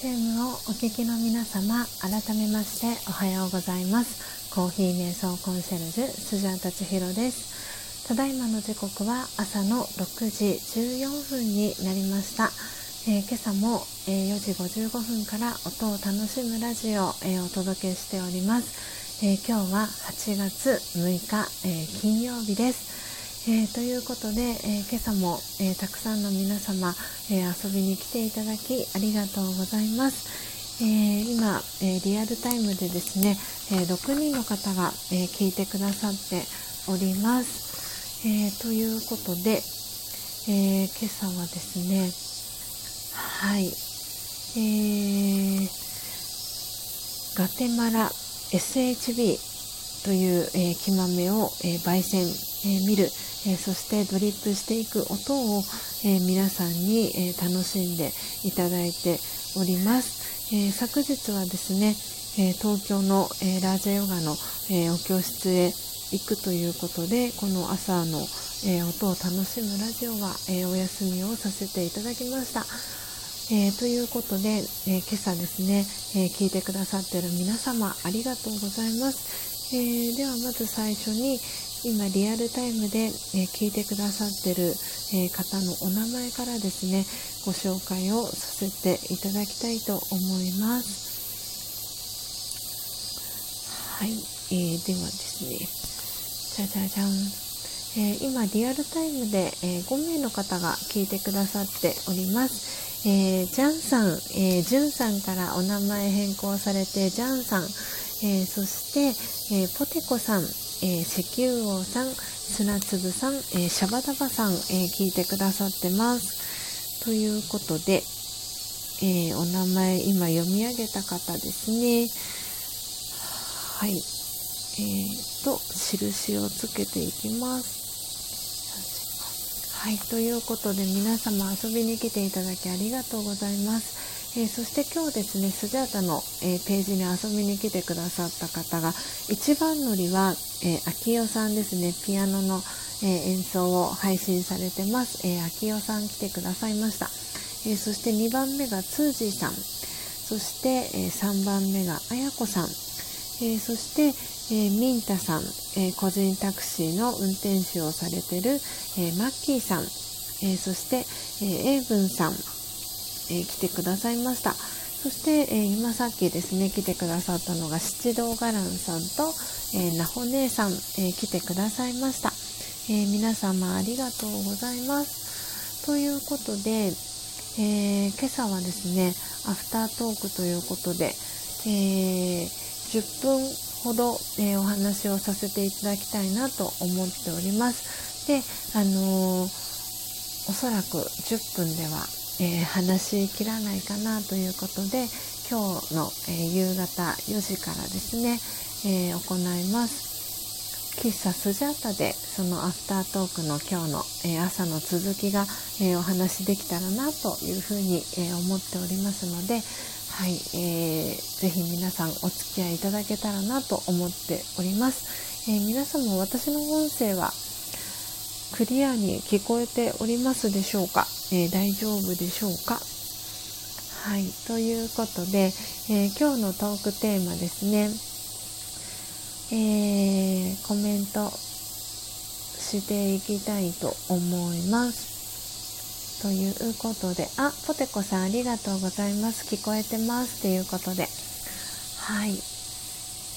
FM をお聞きの皆様改めましておはようございます。コーヒー瞑想コンシェルジュスジャータチヒロです。ただいまの時刻は朝の6時14分になりました、えー、今朝も、えー、4時55分から音を楽しむラジオを、えー、お届けしております、え今日は8月6日、え金曜日です。えー、ということで、えー、今朝も、えー、たくさんの皆様、え遊びに来ていただきありがとうございます。え今、えリアルタイムでですね、え6人の方が、え聞いてくださっております。えということで、え今朝はですねはい、えガテマラ SHB という、え木豆を、え焙煎、え見るえ、そしてドリップしていく音を、え、皆さんに、え、楽しんでいただいております、え昨日はですね、え東京の、えラージャヨガの、えお教室へ行くということでこの朝の、え音を楽しむラジオは、えお休みをさせていただきました。えー、ということで、えー、今朝ですね、えー、聞いてくださっている皆様ありがとうございます、えではまず最初に、今リアルタイムで、えー、聞いてくださってる、えー、方のお名前からですねご紹介をさせていただきたいと思います。はい、えー、ではですね。じゃじゃじゃん、え今リアルタイムで、え5名の方が聞いてくださっております。えー、ジャンさん、えー、ジュンさんからお名前変更されてジャンさん、えー、そして、えポテコさん、えー、石油王さん、砂粒さん、えー、シャバダバさん、えー、聞いてくださってます。ということで、えお名前今読み上げた方ですね。はい。えー、と、印をつけていきます。はい、ということで皆様遊びに来ていただきありがとうございます。えー、そして今日ですねスジャータの、えー、ページに遊びに来てくださった方が一番乗りは、えー、秋代さんですね。ピアノの、え演奏を配信されてます、え秋代さん来てくださいました、えそして2番目がツージーさん。そして、え3番目があやこさん、えそして、えミンタさん、え個人タクシーの運転手をされてる、えマッキーさん、えそして、えエイブンさん。えー、来てくださいました。そして、えー、今さっきですね来てくださったのが七道伽藍さんと、えー、なほ姉さん、え来てくださいました、え皆様ありがとうございます。ということで、え今朝はですねアフタートークということで、え10分ほど、えお話をさせていただきたいなと思っております。であのおそらく10分ではえー、話しきらないかなということで今日の、えー、夕方4時からですね、えー、行います。喫茶スジャータでそのアフタートークの今日の、え朝の続きが、えお話できたらなというふうに、え思っておりますのではい、えー、ぜひ皆さんお付き合いいただけたらなと思っております、え皆様私の音声はクリアに聞こえておりますでしょうか、えー、大丈夫でしょうか？はい、ということで、えー、今日のトークテーマですね、えー、コメントしていきたいと思います。ということで、あ、ポテコさんありがとうございます。聞こえてます。ということで、はい。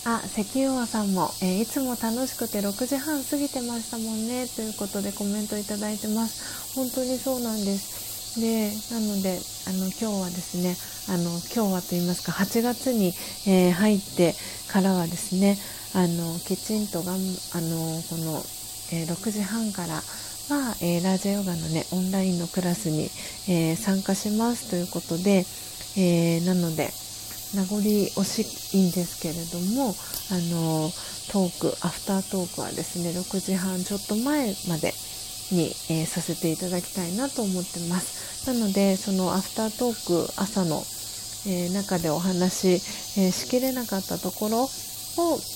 あ、石油王さんも、えー、いつも楽しくて6時半過ぎてましたもんね、ということでコメントいただいてます。本当にそうなんです。で、なので、あの、今日はですね、あの、今日はと言いますか、8月に、えー、入ってからはですね、あの、きちんとがん、あの、この、えー、6時半からは、えー、ラージャヨガのね、オンラインのクラスに、え参加しますということで、えなので、名残惜しいんですけれどもあのトークアフタートークはですね6時半ちょっと前までに、えー、させていただきたいなと思ってます。なのでそのアフタートーク朝の、えー、中でお話、えー、しきれなかったところを、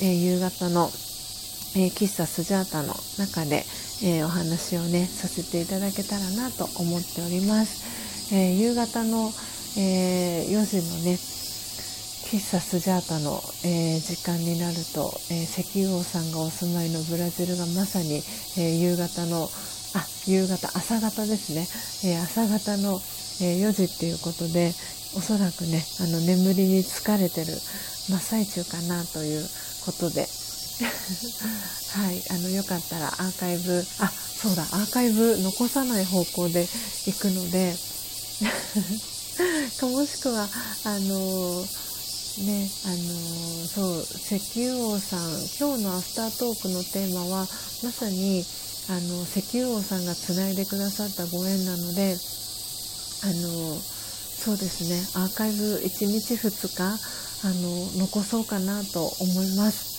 え夕方の、え喫茶スジャータの中で、えお話をねさせていただけたらなと思っております、え夕方のえー、4時のね喫茶スジャータの、えー、時間になると、えー、石油王さんがお住まいのブラジルがまさに、えー、夕方のあ夕方朝方ですね、え朝方の、え4時っていうことでおそらくねあの眠りに疲れてる真っ最中かなということで。はいあのよかったらアーカイブあそうだアーカイブ残さない方向で行くので。もしくはあのねあのそう石油王さん今日のアフタートークのテーマはまさにあの石油王さんがつないでくださったご縁なのであのそうですねアーカイブ1日2日あの残そうかなと思います。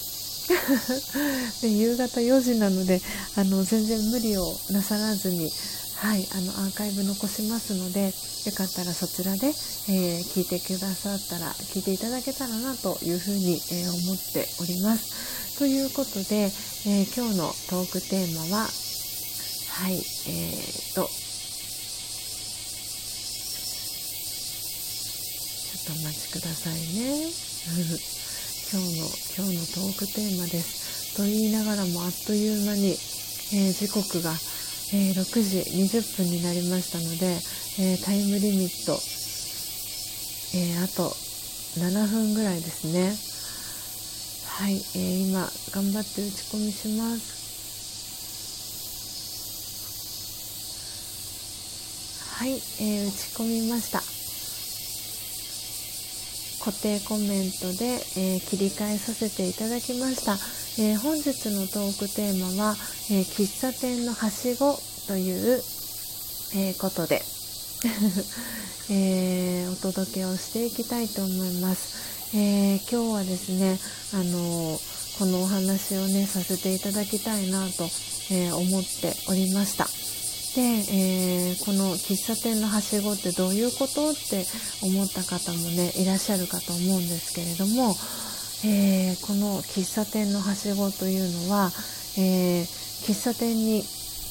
で 夕方4時なのであの全然無理をなさらずに、はい、あのアーカイブ残しますのでよかったらそちらで、えー、聞いてくださったら聞いていただけたらなというふうに、えー、思っております。ということで、えー、今日のトークテーマははいえーとちょっとお待ちくださいね。今日の今日のトークテーマですと言いながらもあっという間に、え、時刻が、えー、6時20分になりましたので、えー、タイムリミット、えあと7分ぐらいですね。はい、え今頑張って打ち込みします。はい、え打ち込みました。固定コメントで、え、切り替えさせていただきました、えー、本日のトークテーマは、えー、喫茶店のはしごという、えことで、えお届けをしていきたいと思います、え今日はですねあのこのお話をねさせていただきたいなと、え思っておりました。で、えー、この喫茶店のはしごってどういうことって思った方もねいらっしゃるかと思うんですけれども、えー、この喫茶店のはしごというのは、えー、喫茶店に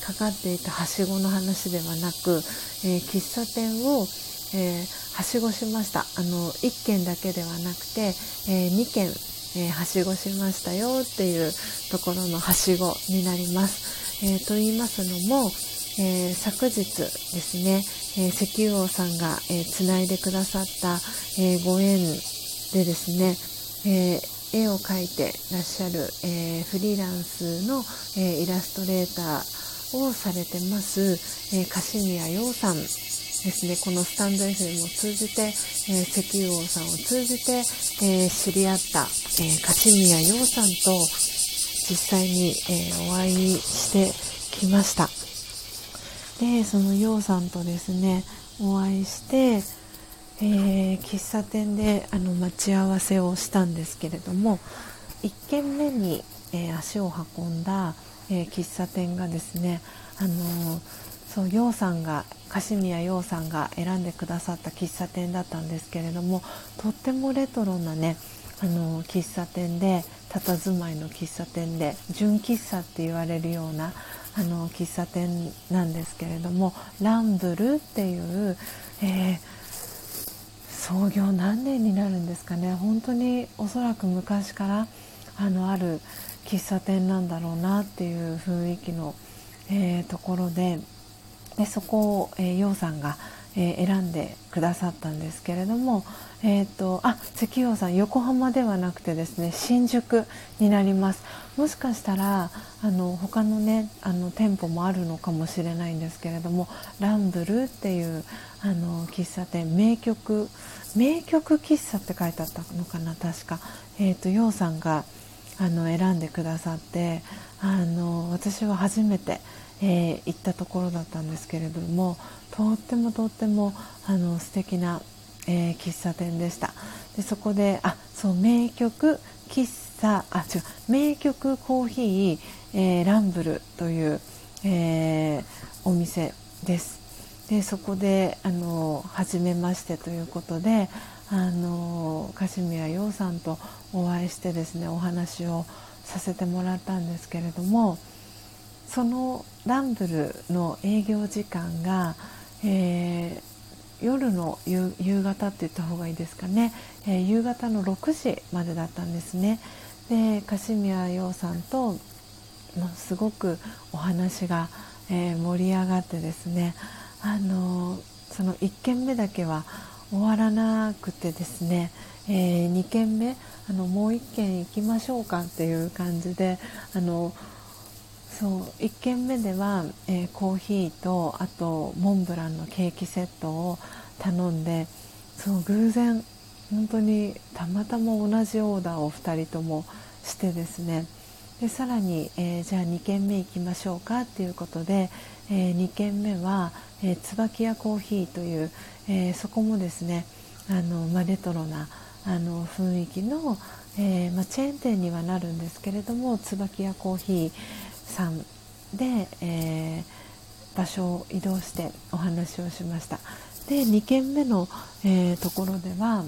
かかっていたはしごの話ではなく、え喫茶店を、えはしごしましたあの1軒だけではなくて、え2軒、えはしごしましたよっていうところのはしごになります。えと言いますのも、え、昨日ですね、え、石油王さんが、えー、つないでくださった、えご縁でですね、え絵を描いてらっしゃる、えフリーランスの、えイラストレーターをされてます、えー、樫宮陽さんですねこのスタンド FM を通じて、え石油王さんを通じて、え知り合った、え樫宮陽さんと実際に、えお会いしてきました。でそのようさんとですねお会いして、えー、喫茶店であの待ち合わせをしたんですけれども1軒目に、えー、足を運んだ、えー、喫茶店がですねあのそう陽さんが樫宮陽さんが選んでくださった喫茶店だったんですけれどもとってもレトロなねあの喫茶店で佇まいの喫茶店で純喫茶って言われるようなあの喫茶店なんですけれどもランブルっていう、えー、創業何年になるんですかね。本当におそらく昔からあのある喫茶店なんだろうなっていう雰囲気の、えー、ところででそこを、えー、楊さんが、えー、選んでくださったんですけれども、えーと、あ石油さん横浜ではなくてですね新宿になります。もしかしたらあの他のねあの店舗もあるのかもしれないんですけれどもランブルっていうあの喫茶店名曲名曲喫茶って書いてあったのかな確か、えーと、ようさんがあの選んでくださってあの私は初めて、えー、行ったところだったんですけれどもとってもとってもあの素敵なえー、喫茶店でした。でそこであそう名曲喫茶あ違う名曲コーヒー、えー、ランブルという、えー、お店です。でそこであの初めましてということであの樫宮陽さんとお会いしてですねお話をさせてもらったんですけれどもそのランブルの営業時間が、えー夜の夕方って言った方がいいですかね、えー、夕方の6時までだったんですね。で樫宮陽さんともすごくお話が、えー、盛り上がってですね。あのその1軒目だけは終わらなくてですね、えー、2軒目あのもう1軒行きましょうかっていう感じであのそう1軒目では、えー、コーヒーとあとモンブランのケーキセットを頼んでそう偶然本当にたまたま同じオーダーを2人ともしてですね。でさらに、えー、じゃあ2軒目行きましょうかっていうことで、えー、2軒目は、えー、椿屋コーヒーという、えそこもですねあの、まあ、レトロなあの雰囲気の、えまあ、チェーン店にはなるんですけれども椿屋コーヒーさんで、え場所を移動してお話をしました。で2軒目の、えところでは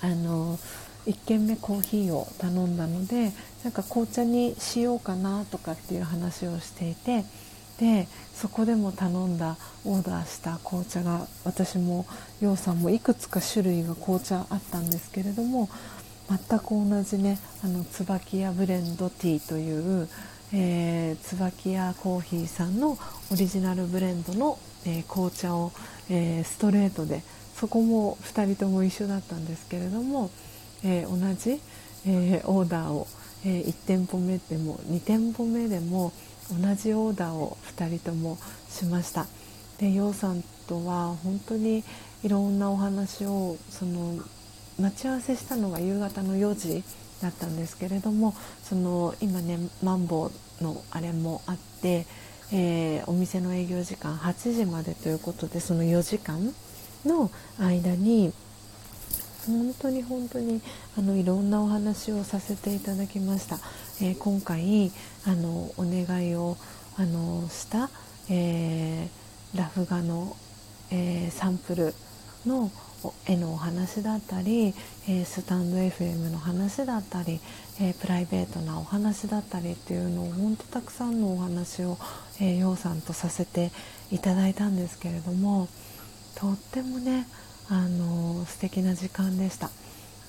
あの1軒目コーヒーを頼んだのでなんか紅茶にしようかなとかっていう話をしていてでそこでも頼んだオーダーした紅茶が私も楊さんもいくつか種類が紅茶あったんですけれども全く同じねあの椿屋ブレンドティーという、えー、椿屋コーヒーさんのオリジナルブレンドの、えー、紅茶を、えー、ストレートでそこも2人とも一緒だったんですけれどもえ、同じ、え、オーダーを、え、1店舗目でも2店舗目でも同じオーダーを2人ともしました。で楊さんとは本当にいろんなお話をその待ち合わせしたのが夕方の4時だったんですけれどもその今ねマンボウのあれもあって、えー、お店の営業時間8時までということでその4時間の間に本当に本当にあのいろんなお話をさせていただきました、えー、今回あのお願いをあのした、えー、ラフ画の、えー、サンプルの絵のお話だったり、えスタンド FM の話だったり、えプライベートなお話だったりっていうのを本当たくさんのお話を、えー、さんとさせていただいたんですけれどもとってもねあの素敵な時間でした。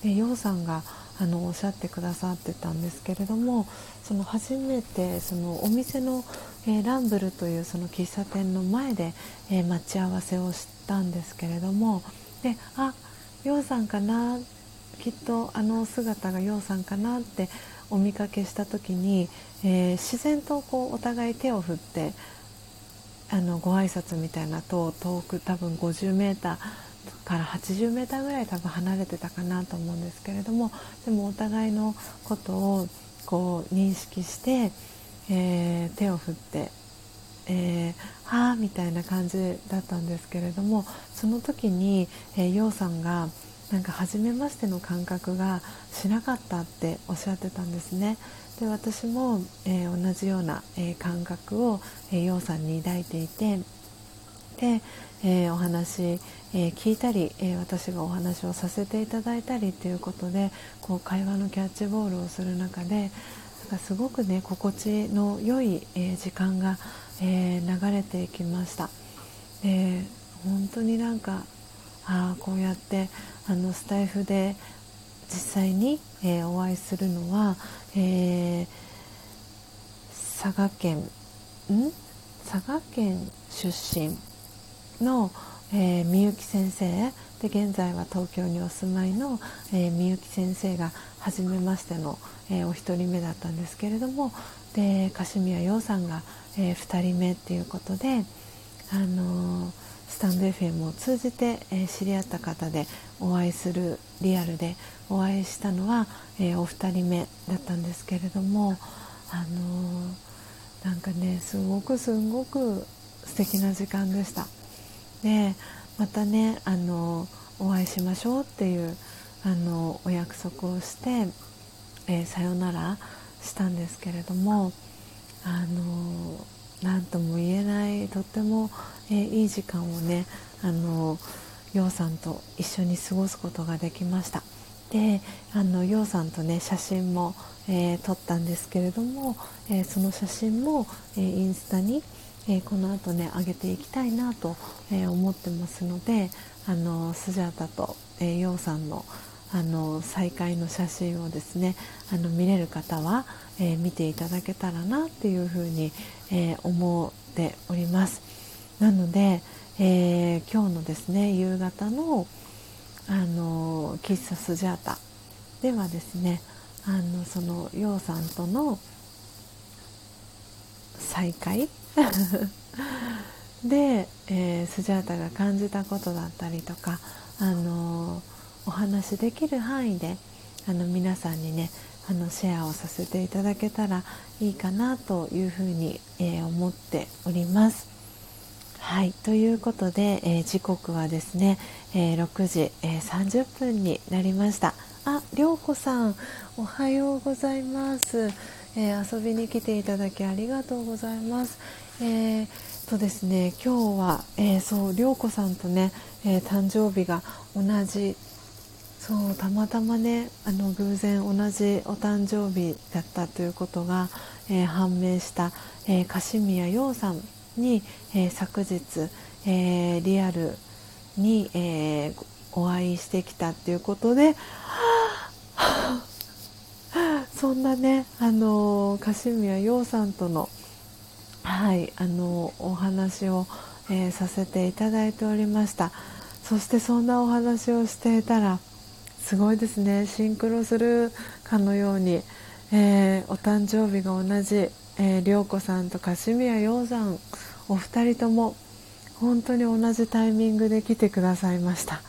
で楊さんがあのおっしゃってくださってたんですけれどもその初めてそのお店の、えー、ランブルというその喫茶店の前で、えー、待ち合わせをしたんですけれどもであ楊さんかなきっとあの姿が楊さんかなってお見かけした時に、えー、自然とこうお互い手を振ってあのご挨拶みたいなと遠く多分50メーターから80メーターぐらい多分離れてたかなと思うんですけれどもでもお互いのことをこう認識して、えー、手を振ってえー、はあみたいな感じだったんですけれどもその時に、えー、陽さんがなんか初めましての感覚がしなかったっておっしゃってたんですね。で私も、えー、同じような、えー、感覚を、えー、陽さんに抱いていてで、え、お話、え、聞いたり、え、私がお話をさせていただいたりということでこう会話のキャッチボールをする中でなんかすごくね心地の良い、え時間が、え流れていきました。で本当になんかあこうやってあのスタイフで実際に、えお会いするのは、え佐賀県ん？佐賀県出身の、え、みゆき先生。で現在は東京にお住まいの、え、みゆき先生が初めましての、えー、お一人目だったんですけれどもで樫宮陽さんが、えー、2人目っていうことで、あのー、スタンド FM を通じて、えー、知り合った方でお会いするリアルでお会いしたのは、え、お二人目だったんですけれども、あの、なんかねすごくすごく素敵な時間でした。でまたねあのお会いしましょうっていうあのお約束をして、え、さよならしたんですけれどもあの何とも言えないとっても、え、いい時間をねあの陽さんと一緒に過ごすことができました。であの陽さんとね写真も、えー、撮ったんですけれども、えー、その写真も、え、インスタに、え、この後ね上げていきたいなと、え、思ってますのであのスジャータと、えー、ヨウさんのあの再会の写真をですねあの見れる方は、えー、見ていただけたらなっていうふうに、えー、思っております。なので、えー、今日のですね夕方のあの喫茶スジャータではですねあのそのヨウさんとの再会で、えー、スジャータが感じたことだったりとか、あのお話できる範囲であの皆さんにねあのシェアをさせていただけたらいいかなというふうに、えー、思っております。はい。ということで、えー、時刻はですね、えー、6時、えー、30分になりました。ありょうこさんおはようございます、え遊びに来ていただきありがとうございます、えとですね今日は、えそうりょうこさんとね、え誕生日が同じそうたまたまねあの偶然同じお誕生日だったということが、え判明した、えー、樫宮陽さんに、えー、昨日、えー、リアルに、えー、お会いしてきたっていうことで、そんなね、あの樫宮陽さんとの、はい、あのお話を、えー、させていただいておりました。そしてそんなお話をしていたらすごいですね。シンクロするかのように、えー、お誕生日が同じ、えー、涼子さんと樫宮陽さんお二人とも本当に同じタイミングで来てくださいました。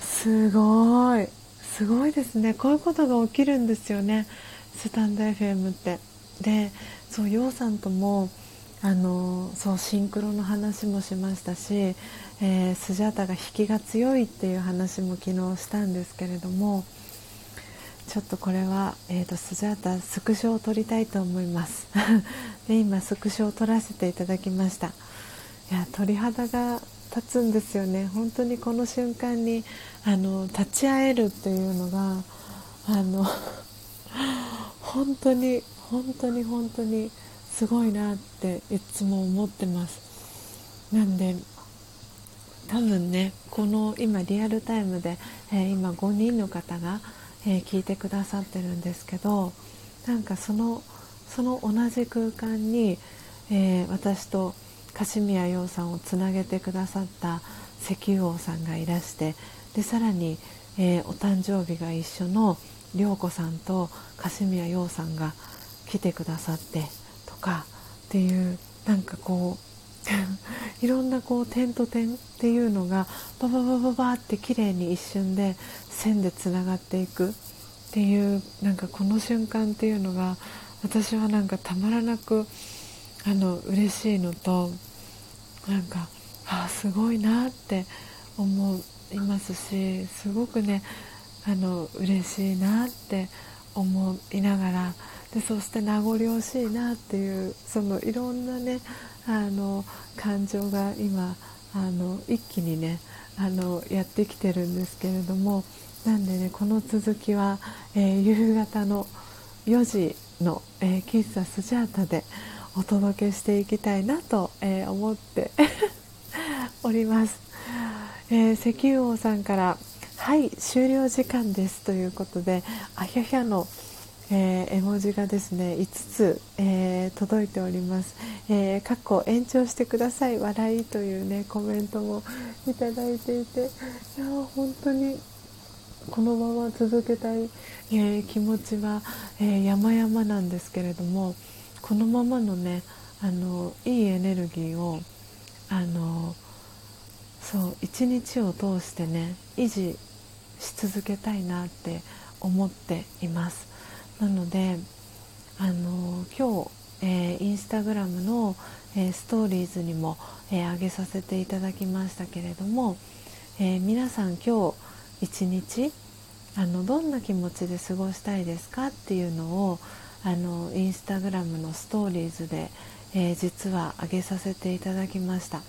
すごい。すごいですね。こういうことが起きるんですよね。スタンド FM って。でそう陽さんともあのそうシンクロの話もしましたし、えー、スジャータが引きが強いっていう話も昨日したんですけれどもちょっとこれは、えーと、スジャータスクショを撮りたいと思います。で今スクショを撮らせていただきました。いや鳥肌が立つんですよね。本当にこの瞬間にあの立ち会えるっていうのがあの 本当に本当に本当にすごいなっていつも思ってます。なんで多分ねこの今リアルタイムで、えー、今5人の方がえー、聞いてくださってるんですけどなんかそのその同じ空間に、えー、私と樫宮陽さんをつなげてくださった石油王さんがいらしてでさらに、えー、お誕生日が一緒の涼子さんと樫宮陽さんが来てくださってかっていうなんかこう いろんなこう点と点っていうのがバババババって綺麗に一瞬で線でつながっていくっていうなんかこの瞬間っていうのが私はなんかたまらなくあの嬉しいのとなんかあすごいなって思いますしすごくねあの嬉しいなって思いながらでそして名残惜しいなっていうそのいろんなねあの感情が今あの一気にねあのやってきてるんですけれどもなんでねこの続きは、えー、夕方の4時の、えー、喫茶スジャータでお届けしていきたいなと、えー、思って おります、え石油王さんから「はい終了時間です」ということであひゃひゃの「えー、絵文字がですね5つ、えー、届いております、えー、かっこ延長してください。笑いというねコメントもいただいていていや本当にこのまま続けたい、え、気持ちは、えー、山々なんですけれどもこのままのねあのいいエネルギーをあのそう一日を通してね維持し続けたいなって思っています。なのであの今日、えー、インスタグラムの、えー、ストーリーズにも、えー、上げさせていただきましたけれども、え、皆さん今日一日あのどんな気持ちで過ごしたいですかっていうのをあのインスタグラムのストーリーズで、え、実は上げさせていただきました。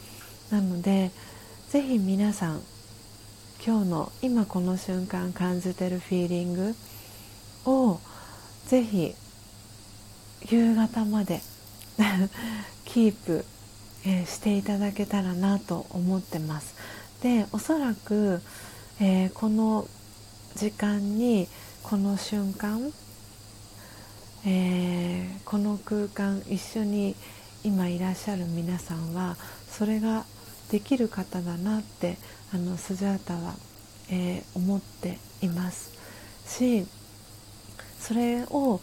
なのでぜひ皆さん今日の今この瞬間感じてるフィーリングをぜひ夕方まで キープ、えー、していただけたらなと思ってます。でおそらく、えー、この時間にこの瞬間、えー、この空間一緒に今いらっしゃる皆さんはそれができる方だなってあのスジャータは、えー、思っています。しそれを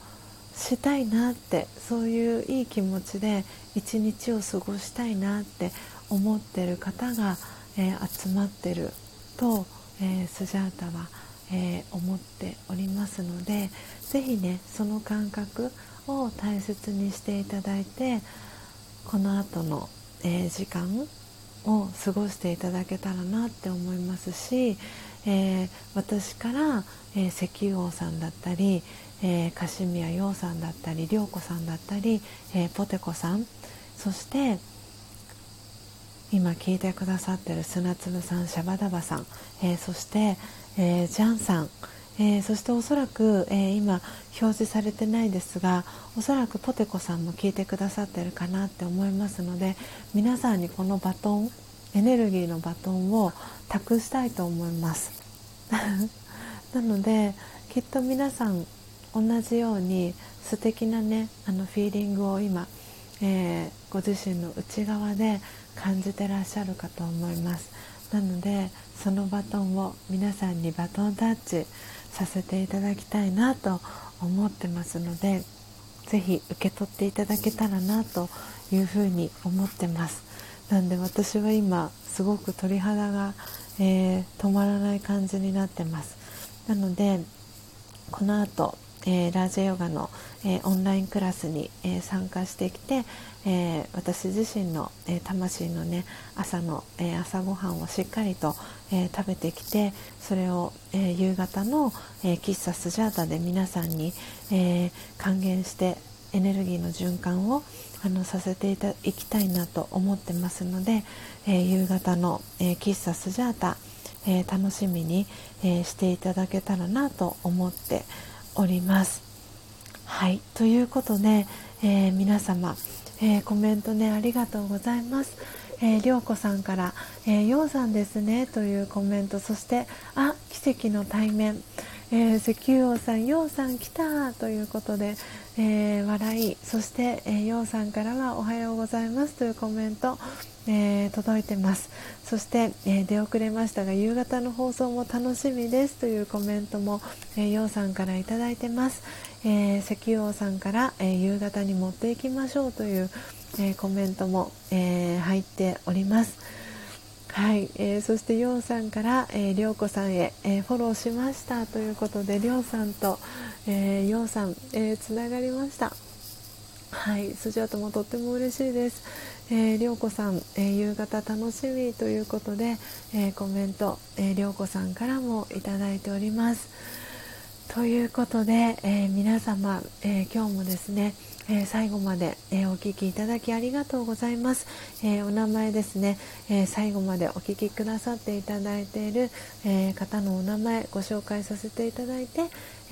したいなってそういういい気持ちで一日を過ごしたいなって思ってる方が、えー、集まってると、えー、スジャータは、えー、思っておりますので是非ねその感覚を大切にしていただいてこの後の、え時間を過ごしていただけたらなって思いますし、え、私から、えー、石油王さんだったり、えー、樫宮陽さんだったり涼子さんだったり、えー、ポテコさん。そして今聞いてくださってる砂粒さんシャバダバさん、えー、そして、えー、ジャンさん、えー、そしておそらく、え今表示されてないですがおそらくポテコさんも聞いてくださってるかなって思いますので皆さんにこのバトンエネルギーのバトンを託したいと思います。なのできっと皆さん同じように素敵なねあのフィーリングを今、えー、ご自身の内側で感じてらっしゃるかと思います。なのでそのバトンを皆さんにバトンタッチさせていただきたいなと思ってますので是非受け取っていただけたらなというふうに思ってます。なんで私は今すごく鳥肌が、えー、止まらない感じになってます。なのでこの後えー、ラージェヨガの、えー、オンラインクラスに、えー、参加してきて、え私自身の、え魂のね朝の、え朝ごはんをしっかりと、え食べてきてそれを、え夕方の、え喫茶スジャータで皆さんに、え還元してエネルギーの循環をあのさせていたいきたいなと思ってますので、え夕方の、え喫茶スジャータ、え楽しみに、えしていただけたらなと思っております。はいということで、えー、皆様、えー、コメントねありがとうございます。えー、りょうこさんから、えー、ようさんですねというコメントそしてあ奇跡の対面、えー、石油王さんようさん来たということで、えー、笑いそして、えー、ようさんからはおはようございますというコメント、えー、届いてます。そして、え出遅れましたが夕方の放送も楽しみですというコメントも、えようさんからいただいてます、え石油王さんから、え夕方に持っていきましょうという、えコメントも、え入っております。はい、えー、そしてようさんから、えー、りょうこさんへ、えー、フォローしましたということでりょうさんと、えー、ようさん、えー、つながりました。はいスジャートもとっても嬉しいです、えー、りょうこさん、えー、夕方楽しみということで、えー、コメント、えー、りょうこさんからもいただいております。ということで、えー、皆様、えー、今日もですねえー、最後まで、えー、お聞きいただきありがとうございます、えー、お名前ですね、え最後までお聞きくださっていただいている、え方のお名前ご紹介させていただいて、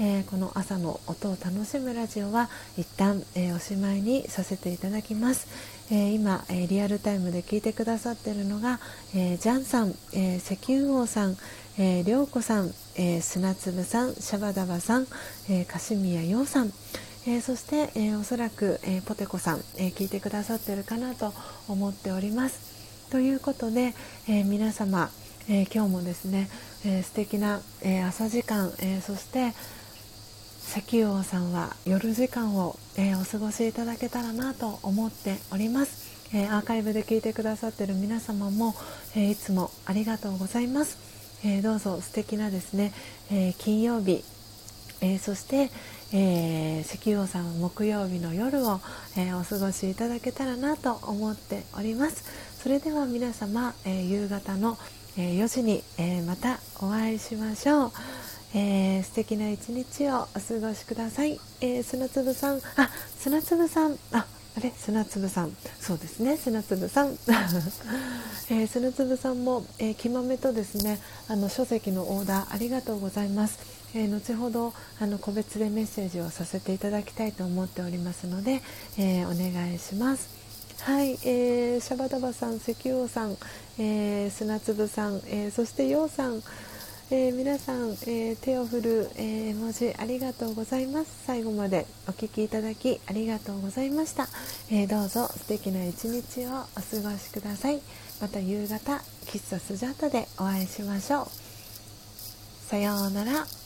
えこの朝の音を楽しむラジオは一旦、えおしまいにさせていただきます、え今、えリアルタイムで聞いてくださっているのが、えジャンさん、え石油王さんえー、涼子さん、えー、砂粒さん、シャバダバさん、えー、カシミヤヨウさん、えー、そして、えー、おそらく、えー、ポテコさん、え聞いてくださってるかなと思っております。ということで、え皆様、え今日もですね、え素敵な、え朝時間、えそして石油王さんは夜時間を、えお過ごしいただけたらなと思っております。えアーカイブで聞いてくださってる皆様も、えいつもありがとうございます。えどうぞ素敵なですね、え金曜日、えそして、えー、石油王さん木曜日の夜を、えー、お過ごしいただけたらなと思っております。それでは皆様、えー、夕方の、え4時に、えまたお会いしましょう。えー、素敵な一日をお過ごしください、えー、砂粒さんあ砂粒さんああれ？砂粒さん。そうですね。砂粒さん、えー、砂粒さんも、えー、きまめとですねあの書籍のオーダーありがとうございます、えー、後ほどあの個別でメッセージをさせていただきたいと思っておりますので、えお願いします。はい、えー、シャバダバさん、石油さん、えー、砂粒さん、えー、そしてヨウさん、えー、皆さん、えー、手を振る、えー、文字ありがとうございます。最後までお聴きいただきありがとうございました、えどうぞ素敵な一日をお過ごしください。また夕方喫茶スジャータでお会いしましょう。さようなら。